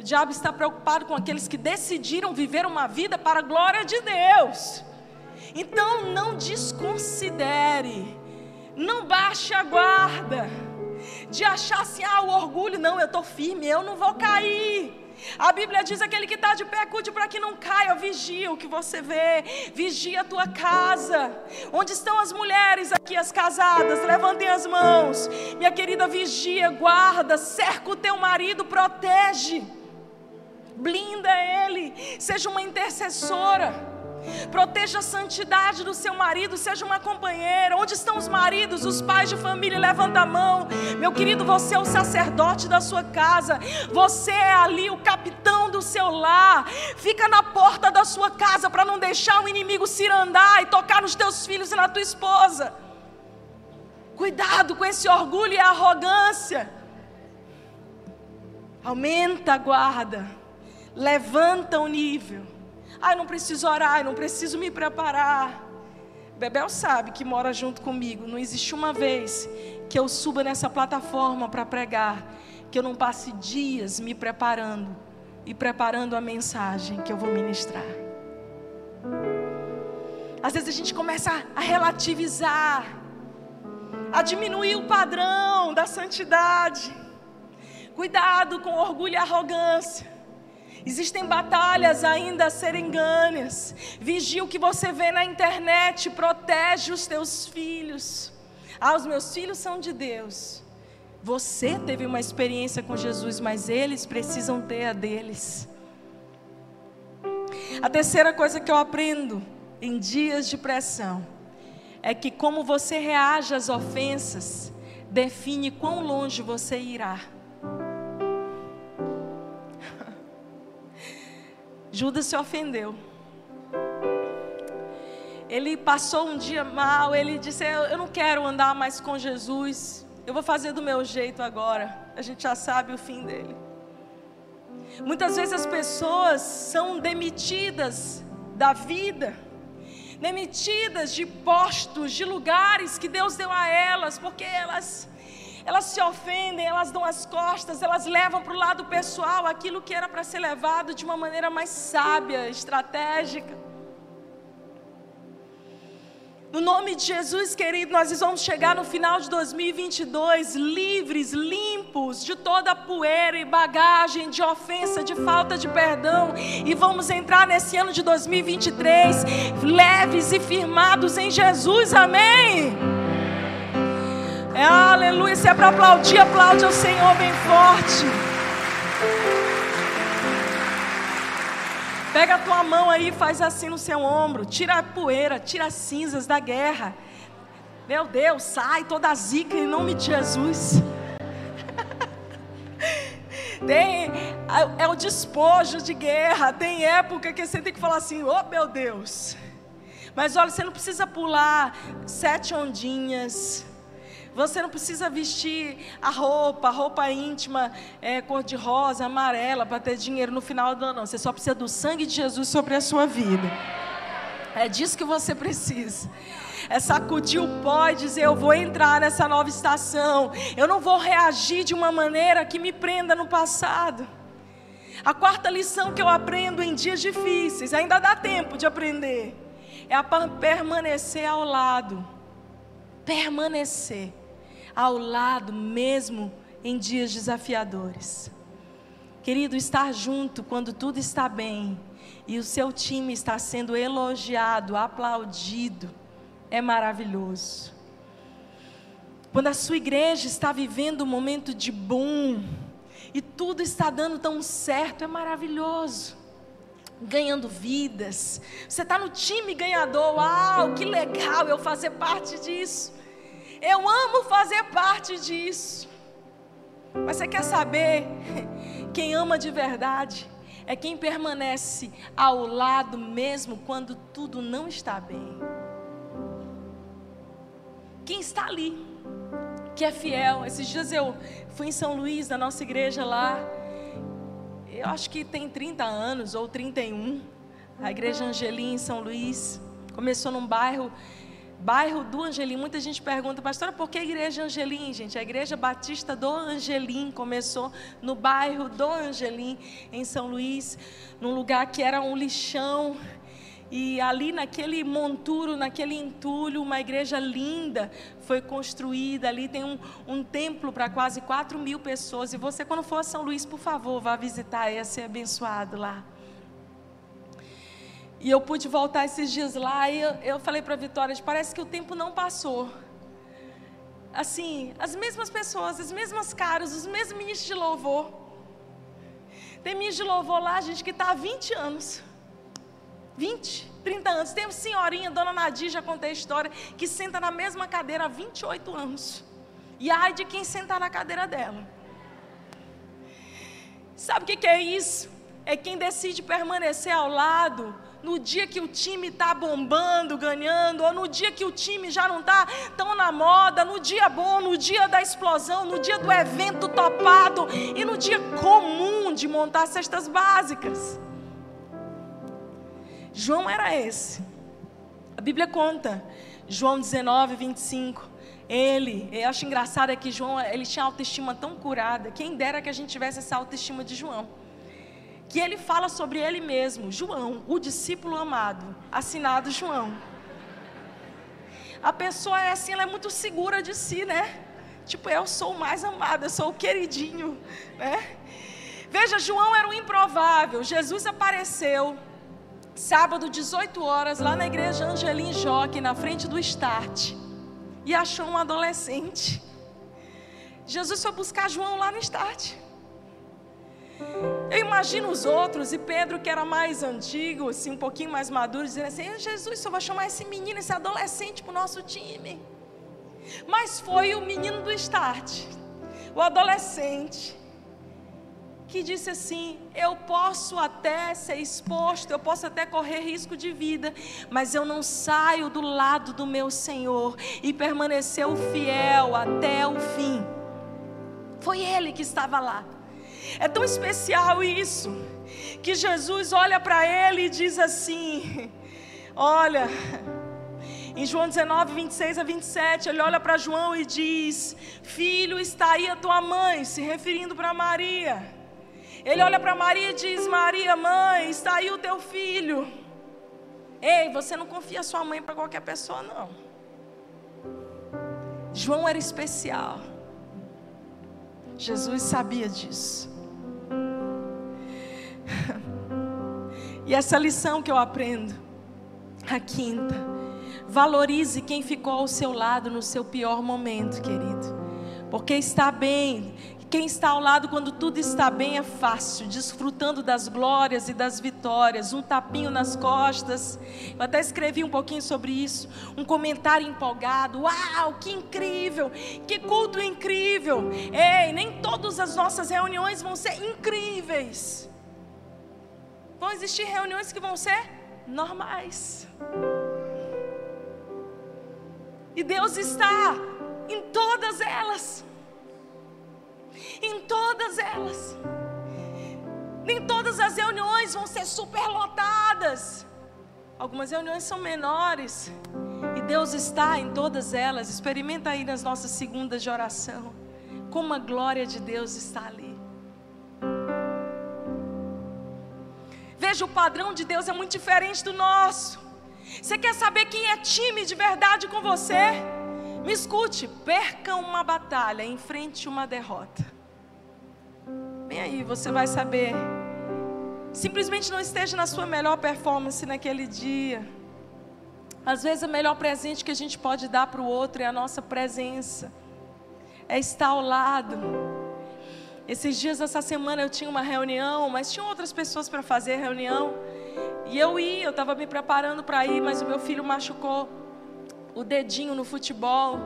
A: O diabo está preocupado com aqueles que decidiram viver uma vida para a glória de Deus. Então não desconsidere, não baixe a guarda de achar assim, ah, o orgulho, não, eu estou firme, eu não vou cair. A Bíblia diz: aquele que está de pé, cuide para que não caia. Vigia o que você vê, vigia a tua casa. Onde estão as mulheres aqui, as casadas? Levantem as mãos. Minha querida, vigia, guarda, cerca o teu marido, protege blinda ele, seja uma intercessora. Proteja a santidade do seu marido, seja uma companheira. Onde estão os maridos, os pais de família? Levanta a mão. Meu querido, você é o sacerdote da sua casa. Você é ali o capitão do seu lar. Fica na porta da sua casa para não deixar o inimigo se andar e tocar nos teus filhos e na tua esposa. Cuidado com esse orgulho e arrogância. Aumenta a guarda levanta o nível. Ai, não preciso orar, não preciso me preparar. Bebel sabe que mora junto comigo. Não existe uma vez que eu suba nessa plataforma para pregar, que eu não passe dias me preparando e preparando a mensagem que eu vou ministrar. Às vezes a gente começa a relativizar, a diminuir o padrão da santidade. Cuidado com orgulho e arrogância. Existem batalhas ainda a serem ganhas. Vigia o que você vê na internet, protege os teus filhos. Ah, os meus filhos são de Deus. Você teve uma experiência com Jesus, mas eles precisam ter a deles. A terceira coisa que eu aprendo em dias de pressão é que como você reage às ofensas define quão longe você irá. Judas se ofendeu. Ele passou um dia mal, ele disse: Eu não quero andar mais com Jesus, eu vou fazer do meu jeito agora. A gente já sabe o fim dele. Muitas vezes as pessoas são demitidas da vida, demitidas de postos, de lugares que Deus deu a elas, porque elas elas se ofendem, elas dão as costas, elas levam para o lado pessoal aquilo que era para ser levado de uma maneira mais sábia, estratégica. No nome de Jesus, querido, nós vamos chegar no final de 2022 livres, limpos de toda poeira e bagagem de ofensa, de falta de perdão, e vamos entrar nesse ano de 2023 leves e firmados em Jesus. Amém. É, aleluia. Se é para aplaudir, aplaude ao Senhor bem forte. Pega a tua mão aí faz assim no seu ombro. Tira a poeira, tira as cinzas da guerra. Meu Deus, sai toda a zica em nome de Jesus. [LAUGHS] Tem, é o despojo de guerra. Tem época que você tem que falar assim: oh meu Deus. Mas olha, você não precisa pular sete ondinhas. Você não precisa vestir a roupa, a roupa íntima, é, cor de rosa, amarela, para ter dinheiro no final do ano. Não. Você só precisa do sangue de Jesus sobre a sua vida. É disso que você precisa. É sacudir o pó e dizer: Eu vou entrar nessa nova estação. Eu não vou reagir de uma maneira que me prenda no passado. A quarta lição que eu aprendo em dias difíceis, ainda dá tempo de aprender, é a permanecer ao lado. Permanecer ao lado, mesmo em dias desafiadores. Querido, estar junto quando tudo está bem e o seu time está sendo elogiado, aplaudido, é maravilhoso. Quando a sua igreja está vivendo um momento de boom e tudo está dando tão certo, é maravilhoso. Ganhando vidas, você está no time ganhador, uau, que legal eu fazer parte disso. Eu amo fazer parte disso. Mas você quer saber? [LAUGHS] Quem ama de verdade é quem permanece ao lado mesmo quando tudo não está bem. Quem está ali, que é fiel. Esses dias eu fui em São Luís, na nossa igreja lá. Eu acho que tem 30 anos ou 31. A igreja Angelim em São Luís. Começou num bairro bairro do Angelim. Muita gente pergunta, pastora, por que a igreja Angelim, gente? A igreja batista do Angelim começou no bairro do Angelim, em São Luís, num lugar que era um lixão. E ali naquele monturo, naquele entulho, uma igreja linda foi construída. Ali tem um, um templo para quase 4 mil pessoas. E você, quando for a São Luís, por favor, vá visitar, ia ser abençoado lá. E eu pude voltar esses dias lá e eu, eu falei para a Vitória, parece que o tempo não passou. Assim, as mesmas pessoas, as mesmas caras, os mesmos ministros de louvor. Tem ministro de louvor lá, gente, que está há 20 anos. 20, 30 anos. Tem uma senhorinha, dona Nadir, já contei a história, que senta na mesma cadeira há 28 anos. E ai de quem sentar na cadeira dela. Sabe o que, que é isso? É quem decide permanecer ao lado no dia que o time está bombando, ganhando, ou no dia que o time já não está tão na moda, no dia bom, no dia da explosão, no dia do evento topado e no dia comum de montar cestas básicas. João era esse. A Bíblia conta, João 19, 25. Ele, eu acho engraçado é que João, ele tinha autoestima tão curada. Quem dera que a gente tivesse essa autoestima de João que ele fala sobre ele mesmo, João, o discípulo amado, assinado João. A pessoa é assim, ela é muito segura de si, né? Tipo, eu sou o mais amado, eu sou o queridinho, né? Veja, João era um improvável. Jesus apareceu sábado, 18 horas, lá na igreja Angelim Joque, na frente do Start, e achou um adolescente. Jesus foi buscar João lá no Start. Eu imagino os outros, e Pedro, que era mais antigo, assim, um pouquinho mais maduro, dizendo assim: Jesus, só vai chamar esse menino, esse adolescente para o nosso time. Mas foi o menino do start, o adolescente, que disse assim: Eu posso até ser exposto, eu posso até correr risco de vida, mas eu não saio do lado do meu Senhor e permaneceu fiel até o fim. Foi ele que estava lá. É tão especial isso, que Jesus olha para ele e diz assim: Olha, em João 19, 26 a 27, ele olha para João e diz: Filho, está aí a tua mãe, se referindo para Maria. Ele olha para Maria e diz: Maria, mãe, está aí o teu filho. Ei, você não confia sua mãe para qualquer pessoa, não. João era especial. Jesus sabia disso. [LAUGHS] E essa lição que eu aprendo, a quinta, valorize quem ficou ao seu lado no seu pior momento, querido. Porque está bem, Quem está ao lado quando tudo está bem é fácil, desfrutando das glórias e das vitórias, um tapinho nas costas. Eu até escrevi um pouquinho sobre isso, um comentário empolgado. Uau, que incrível! Que culto incrível! Ei, nem todas as nossas reuniões vão ser incríveis. Vão existir reuniões que vão ser normais. E Deus está em todas elas. Em todas elas. Nem todas as reuniões vão ser superlotadas. Algumas reuniões são menores. E Deus está em todas elas. Experimenta aí nas nossas segundas de oração. Como a glória de Deus está ali. Veja, o padrão de Deus é muito diferente do nosso. Você quer saber quem é time de verdade com você? Me escute, perca uma batalha, enfrente uma derrota. Bem aí, você vai saber. Simplesmente não esteja na sua melhor performance naquele dia. Às vezes, o melhor presente que a gente pode dar para o outro é a nossa presença, é estar ao lado. Esses dias, essa semana, eu tinha uma reunião, mas tinha outras pessoas para fazer a reunião. E eu ia, eu estava me preparando para ir, mas o meu filho machucou o dedinho no futebol.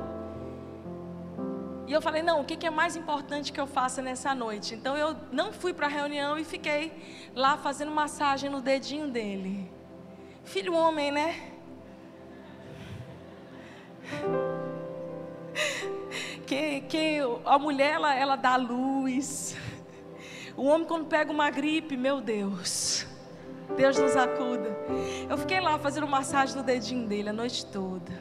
A: E eu falei: não, o que é mais importante que eu faça nessa noite? Então eu não fui para a reunião e fiquei lá fazendo massagem no dedinho dele. Filho homem, né? Que, que a mulher ela, ela dá luz. O homem quando pega uma gripe, meu Deus. Deus nos acuda. Eu fiquei lá fazendo massagem no dedinho dele a noite toda.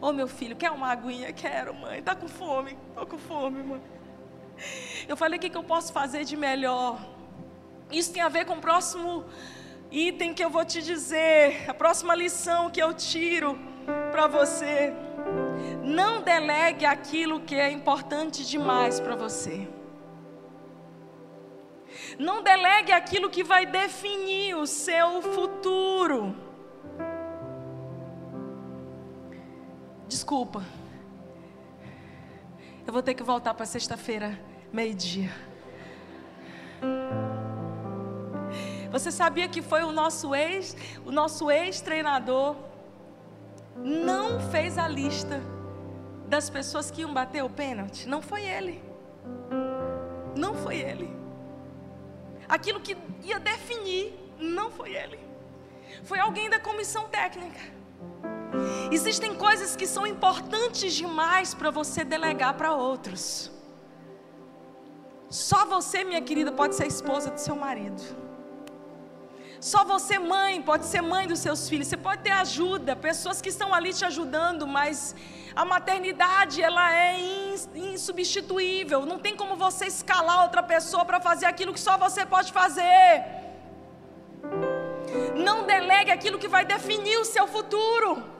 A: Ô oh, meu filho, quer uma aguinha? Quero, mãe. Tá com fome? Tô com fome, mãe. Eu falei, o que, que eu posso fazer de melhor? Isso tem a ver com o próximo item que eu vou te dizer, a próxima lição que eu tiro para você. Não delegue aquilo que é importante demais para você. Não delegue aquilo que vai definir o seu futuro. Desculpa. Eu vou ter que voltar para sexta-feira, meio-dia. Você sabia que foi o nosso ex, o nosso ex-treinador não fez a lista das pessoas que iam bater o pênalti? Não foi ele. Não foi ele aquilo que ia definir, não foi ele. Foi alguém da comissão técnica. Existem coisas que são importantes demais para você delegar para outros. Só você, minha querida, pode ser esposa do seu marido. Só você, mãe, pode ser mãe dos seus filhos. Você pode ter ajuda, pessoas que estão ali te ajudando, mas a maternidade ela é insubstituível. Não tem como você escalar outra pessoa para fazer aquilo que só você pode fazer. Não delegue aquilo que vai definir o seu futuro.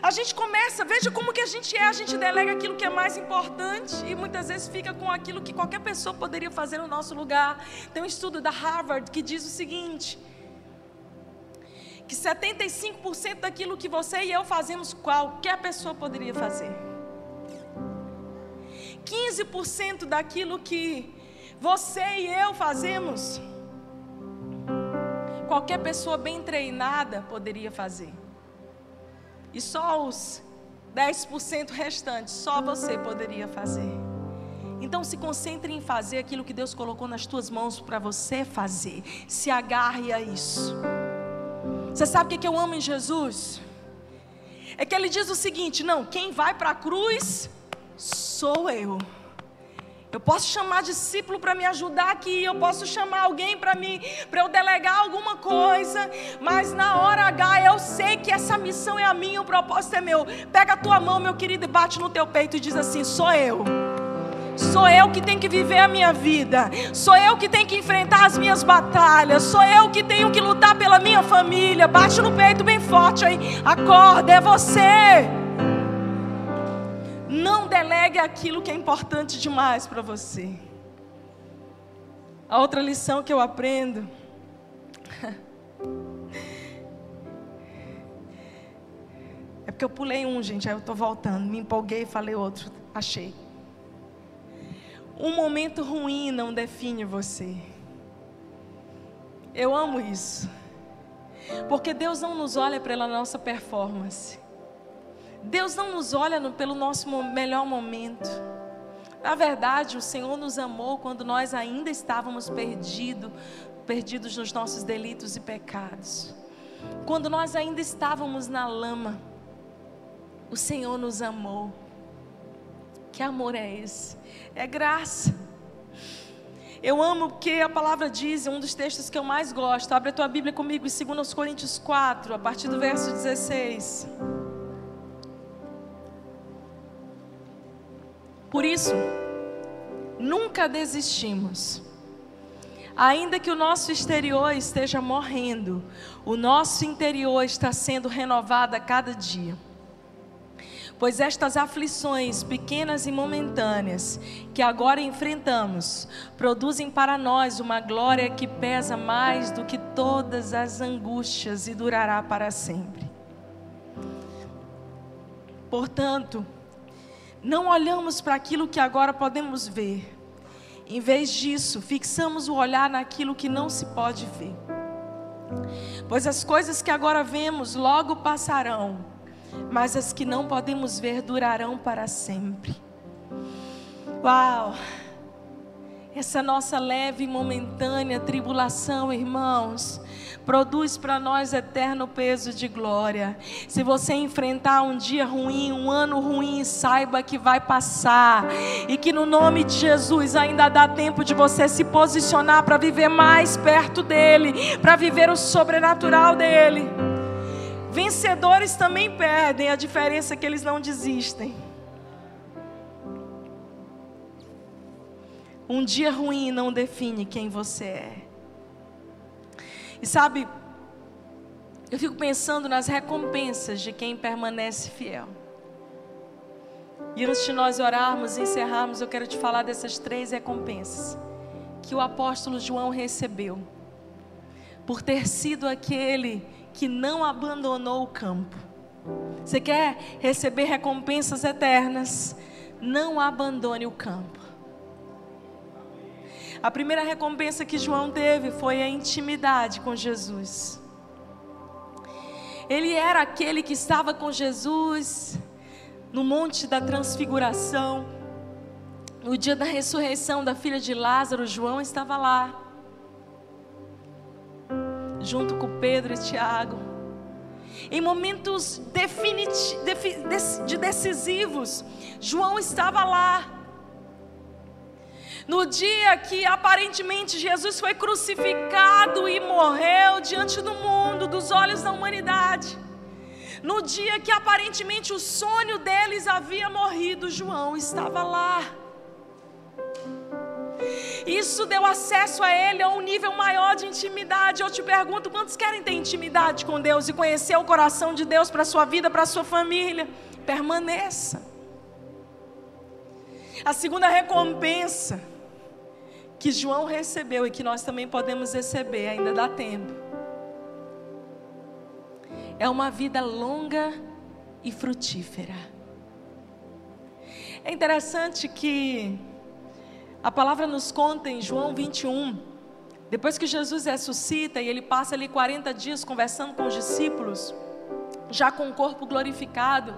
A: A gente começa, veja como que a gente é, a gente delega aquilo que é mais importante e muitas vezes fica com aquilo que qualquer pessoa poderia fazer no nosso lugar. Tem um estudo da Harvard que diz o seguinte: que 75% daquilo que você e eu fazemos, qualquer pessoa poderia fazer. 15% daquilo que você e eu fazemos, qualquer pessoa bem treinada poderia fazer. E só os 10% restantes, só você poderia fazer. Então se concentre em fazer aquilo que Deus colocou nas tuas mãos para você fazer. Se agarre a isso. Você sabe o que eu amo em Jesus? É que ele diz o seguinte: não, quem vai para a cruz sou eu. Eu posso chamar discípulo para me ajudar aqui, eu posso chamar alguém para mim, para eu delegar alguma coisa, mas na hora H eu sei que essa missão é a minha, o propósito é meu. Pega a tua mão, meu querido, e bate no teu peito e diz assim: sou eu. Sou eu que tenho que viver a minha vida. Sou eu que tenho que enfrentar as minhas batalhas. Sou eu que tenho que lutar pela minha família. Bate no peito bem forte aí. Acorda, é você. Não delegue aquilo que é importante demais para você. A outra lição que eu aprendo. [LAUGHS] É porque eu pulei um, gente, aí eu estou voltando. Me empolguei e falei outro. Achei. Um momento ruim não define você. Eu amo isso. Porque Deus não nos olha pela nossa performance. Deus não nos olha no, pelo nosso melhor momento. Na verdade, o Senhor nos amou quando nós ainda estávamos perdidos, perdidos nos nossos delitos e pecados. Quando nós ainda estávamos na lama, o Senhor nos amou. Que amor é esse? É graça. Eu amo que a palavra diz, um dos textos que eu mais gosto. Abre a tua Bíblia comigo em 2 Coríntios 4, a partir do verso 16. Por isso, nunca desistimos. Ainda que o nosso exterior esteja morrendo, o nosso interior está sendo renovado a cada dia. Pois estas aflições, pequenas e momentâneas, que agora enfrentamos, produzem para nós uma glória que pesa mais do que todas as angústias e durará para sempre. Portanto, não olhamos para aquilo que agora podemos ver. Em vez disso, fixamos o olhar naquilo que não se pode ver. Pois as coisas que agora vemos logo passarão mas as que não podemos ver durarão para sempre. Uau! Essa nossa leve e momentânea tribulação, irmãos, produz para nós eterno peso de glória. Se você enfrentar um dia ruim, um ano ruim, saiba que vai passar e que no nome de Jesus ainda dá tempo de você se posicionar para viver mais perto dele, para viver o sobrenatural dele. Vencedores também perdem, a diferença é que eles não desistem. Um dia ruim não define quem você é. E sabe, eu fico pensando nas recompensas de quem permanece fiel. E antes de nós orarmos e encerrarmos, eu quero te falar dessas três recompensas que o apóstolo João recebeu, por ter sido aquele que não abandonou o campo. Você quer receber recompensas eternas? Não abandone o campo. A primeira recompensa que João teve foi a intimidade com Jesus. Ele era aquele que estava com Jesus no Monte da Transfiguração. No dia da ressurreição da filha de Lázaro, João estava lá junto com Pedro e Tiago. Em momentos de decisivos, João estava lá. No dia que aparentemente Jesus foi crucificado e morreu diante do mundo, dos olhos da humanidade. No dia que aparentemente o sonho deles havia morrido, João estava lá. Isso deu acesso a Ele a um nível maior de intimidade. Eu te pergunto: quantos querem ter intimidade com Deus e conhecer o coração de Deus para a sua vida, para a sua família? Permaneça. A segunda recompensa que João recebeu e que nós também podemos receber, ainda dá tempo, é uma vida longa e frutífera. É interessante que a palavra nos conta em João 21, depois que Jesus ressuscita e ele passa ali 40 dias conversando com os discípulos, já com o corpo glorificado,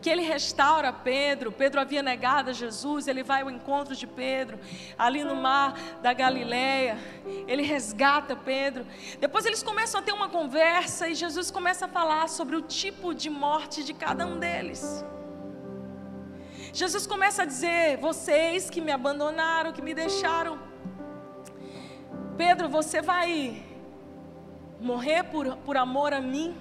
A: que ele restaura Pedro. Pedro havia negado a Jesus, ele vai ao encontro de Pedro, ali no mar da Galileia. Ele resgata Pedro. Depois eles começam a ter uma conversa e Jesus começa a falar sobre o tipo de morte de cada um deles. Jesus começa a dizer: Vocês que me abandonaram, que me deixaram. Pedro, você vai morrer por, por amor a mim?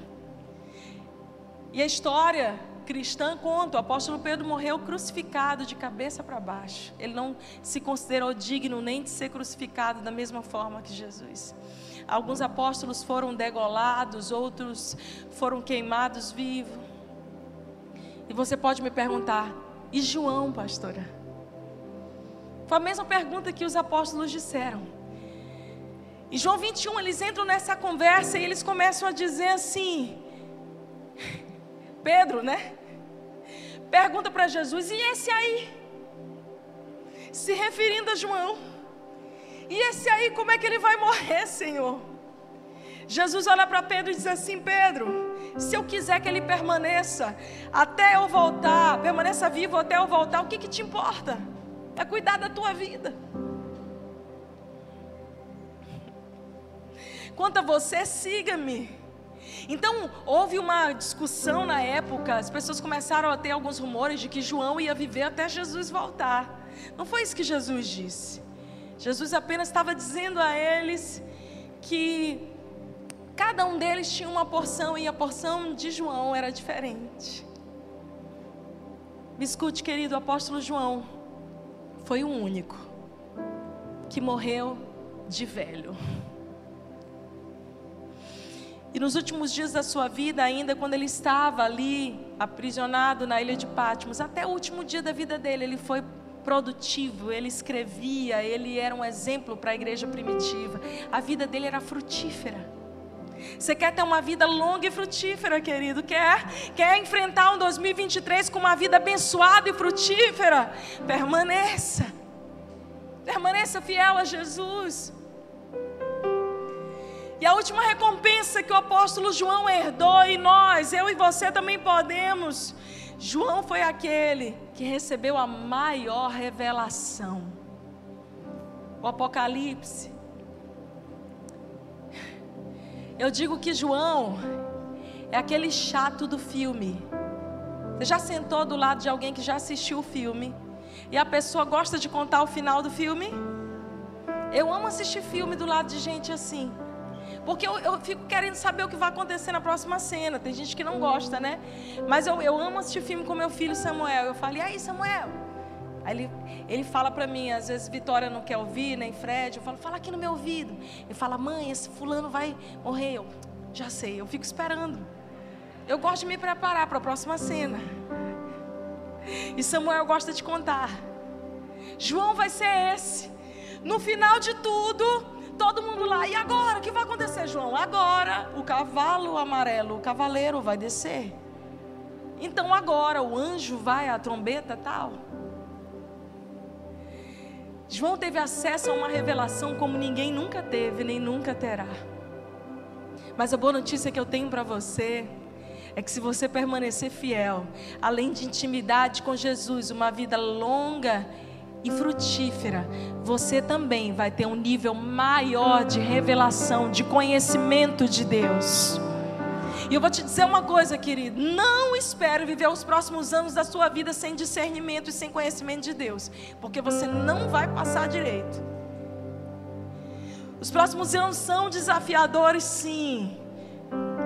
A: E a história cristã conta: o apóstolo Pedro morreu crucificado de cabeça para baixo. Ele não se considerou digno nem de ser crucificado da mesma forma que Jesus. Alguns apóstolos foram degolados, outros foram queimados vivos. E você pode me perguntar: e João, pastora? Foi a mesma pergunta que os apóstolos disseram. Em João 21, eles entram nessa conversa e eles começam a dizer assim: Pedro, né? Pergunta para Jesus: e esse aí? se referindo a João. E esse aí, como é que ele vai morrer, Senhor? Jesus olha para Pedro e diz assim: Pedro, se eu quiser que ele permaneça até eu voltar, permaneça vivo até eu voltar, o que, que te importa? É cuidar da tua vida. Quanto a você, siga-me. Então, houve uma discussão na época, as pessoas começaram a ter alguns rumores de que João ia viver até Jesus voltar. Não foi isso que Jesus disse. Jesus apenas estava dizendo a eles que cada um deles tinha uma porção e a porção de João era diferente. Me escute, querido, o apóstolo João foi o único que morreu de velho. E nos últimos dias da sua vida, ainda quando ele estava ali, aprisionado na ilha de Patmos, até o último dia da vida dele, ele foi produtivo, ele escrevia, ele era um exemplo para a igreja primitiva. A vida dele era frutífera. Você quer ter uma vida longa e frutífera, querido? Quer? Quer enfrentar um 2023 com uma vida abençoada e frutífera? Permaneça. Permaneça fiel a Jesus. E a última recompensa que o apóstolo João herdou, e nós, eu e você também podemos. João foi aquele que recebeu a maior revelação. O Apocalipse. Eu digo que João é aquele chato do filme. Você já sentou do lado de alguém que já assistiu o filme e a pessoa gosta de contar o final do filme? Eu amo assistir filme do lado de gente assim. Porque eu, eu, fico querendo saber o que vai acontecer na próxima cena. Tem gente que não gosta, né? Mas eu, eu amo assistir filme com meu filho Samuel. Eu falo, e aí, Samuel? Aí ele, ele fala para mim, às vezes Vitória não quer ouvir, nem Fred. Eu falo, fala aqui no meu ouvido. Ele fala, mãe, esse fulano vai morrer. Eu, já sei, eu fico esperando. Eu gosto de me preparar para a próxima cena. E Samuel gosta de contar. João vai ser esse. No final de tudo, todo mundo lá. E agora? O que vai acontecer, João? Agora o cavalo amarelo, o cavaleiro vai descer. Então agora o anjo vai, a trombeta tal. João teve acesso a uma revelação como ninguém nunca teve, nem nunca terá. Mas a boa notícia que eu tenho para você é que se você permanecer fiel, além de intimidade com Jesus, uma vida longa e frutífera, você também vai ter um nível maior de revelação, de conhecimento de Deus. E eu vou te dizer uma coisa, querido: não espere viver os próximos anos da sua vida sem discernimento e sem conhecimento de Deus, porque você não vai passar direito. Os próximos anos são desafiadores, sim.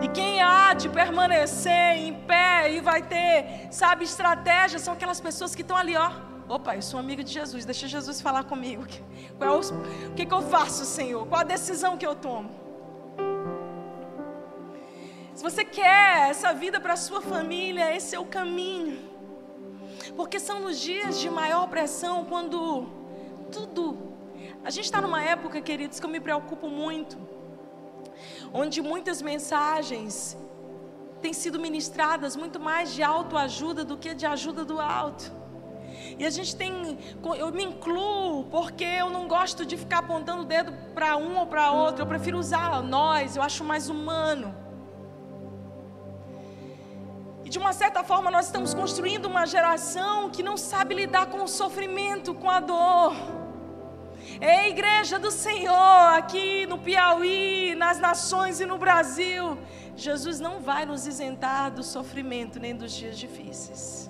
A: E quem há de permanecer em pé e vai ter, sabe, estratégia, são aquelas pessoas que estão ali, ó Opa, eu sou amigo de Jesus, deixa Jesus falar comigo. [LAUGHS] Qual é o, que, que eu faço, Senhor? Qual a decisão que eu tomo? Se você quer essa vida para a sua família, esse é o caminho. Porque são nos dias de maior pressão quando tudo. A gente está numa época, queridos, que eu me preocupo muito. Onde muitas mensagens têm sido ministradas muito mais de autoajuda do que de ajuda do alto. E a gente tem, eu me incluo porque eu não gosto de ficar apontando o dedo para um ou para outro. Eu prefiro usar nós, eu acho mais humano. E de uma certa forma nós estamos construindo uma geração que não sabe lidar com o sofrimento, com a dor. É a igreja do Senhor aqui no Piauí, nas nações e no Brasil. Jesus não vai nos isentar do sofrimento nem dos dias difíceis.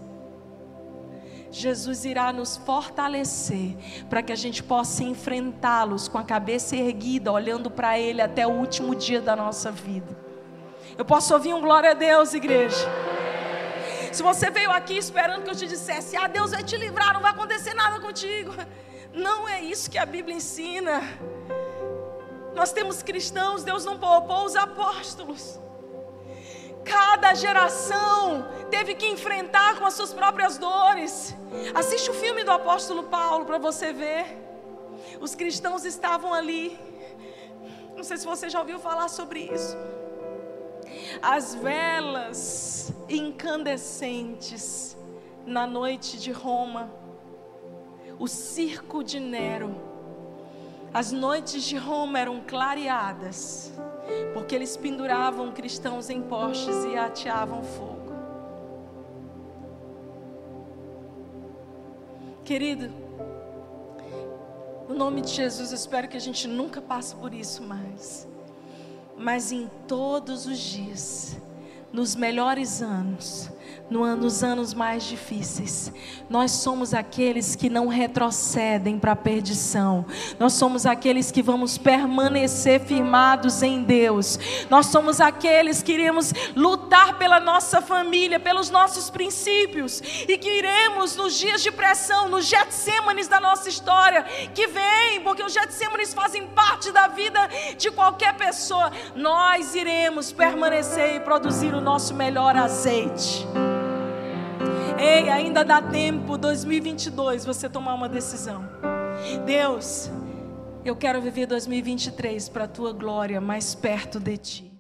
A: Jesus irá nos fortalecer para que a gente possa enfrentá-los com a cabeça erguida, olhando para Ele até o último dia da nossa vida. Eu posso ouvir um glória a Deus, igreja? Se você veio aqui esperando que eu te dissesse, ah, Deus vai te livrar, não vai acontecer nada contigo. Não é isso que a Bíblia ensina. Nós temos cristãos, Deus não poupou os apóstolos. Cada geração teve que enfrentar com as suas próprias dores. Assiste o filme do apóstolo Paulo para você ver. Os cristãos estavam ali. Não sei se você já ouviu falar sobre isso. As velas incandescentes na noite de Roma. o circo de Nero. As noites de Roma eram clareadas, porque eles penduravam cristãos em postes e ateavam fogo. Querido, no nome de Jesus, eu espero que a gente nunca passe por isso mais. Mas em todos os dias, nos melhores anos, nos anos mais difíceis. Nós somos aqueles que não retrocedem para a perdição. Nós somos aqueles que vamos permanecer firmados em Deus. Nós somos aqueles que iremos lutar pela nossa família, pelos nossos princípios e que iremos nos dias de pressão, nos Getsêmanes da nossa história, que vem, porque os Getsêmanes fazem parte da vida de qualquer pessoa. Nós iremos permanecer e produzir o nosso melhor azeite. Ei, ainda dá tempo, 2022, você tomar uma decisão. Deus, eu quero viver 2023 para a tua glória mais perto de ti.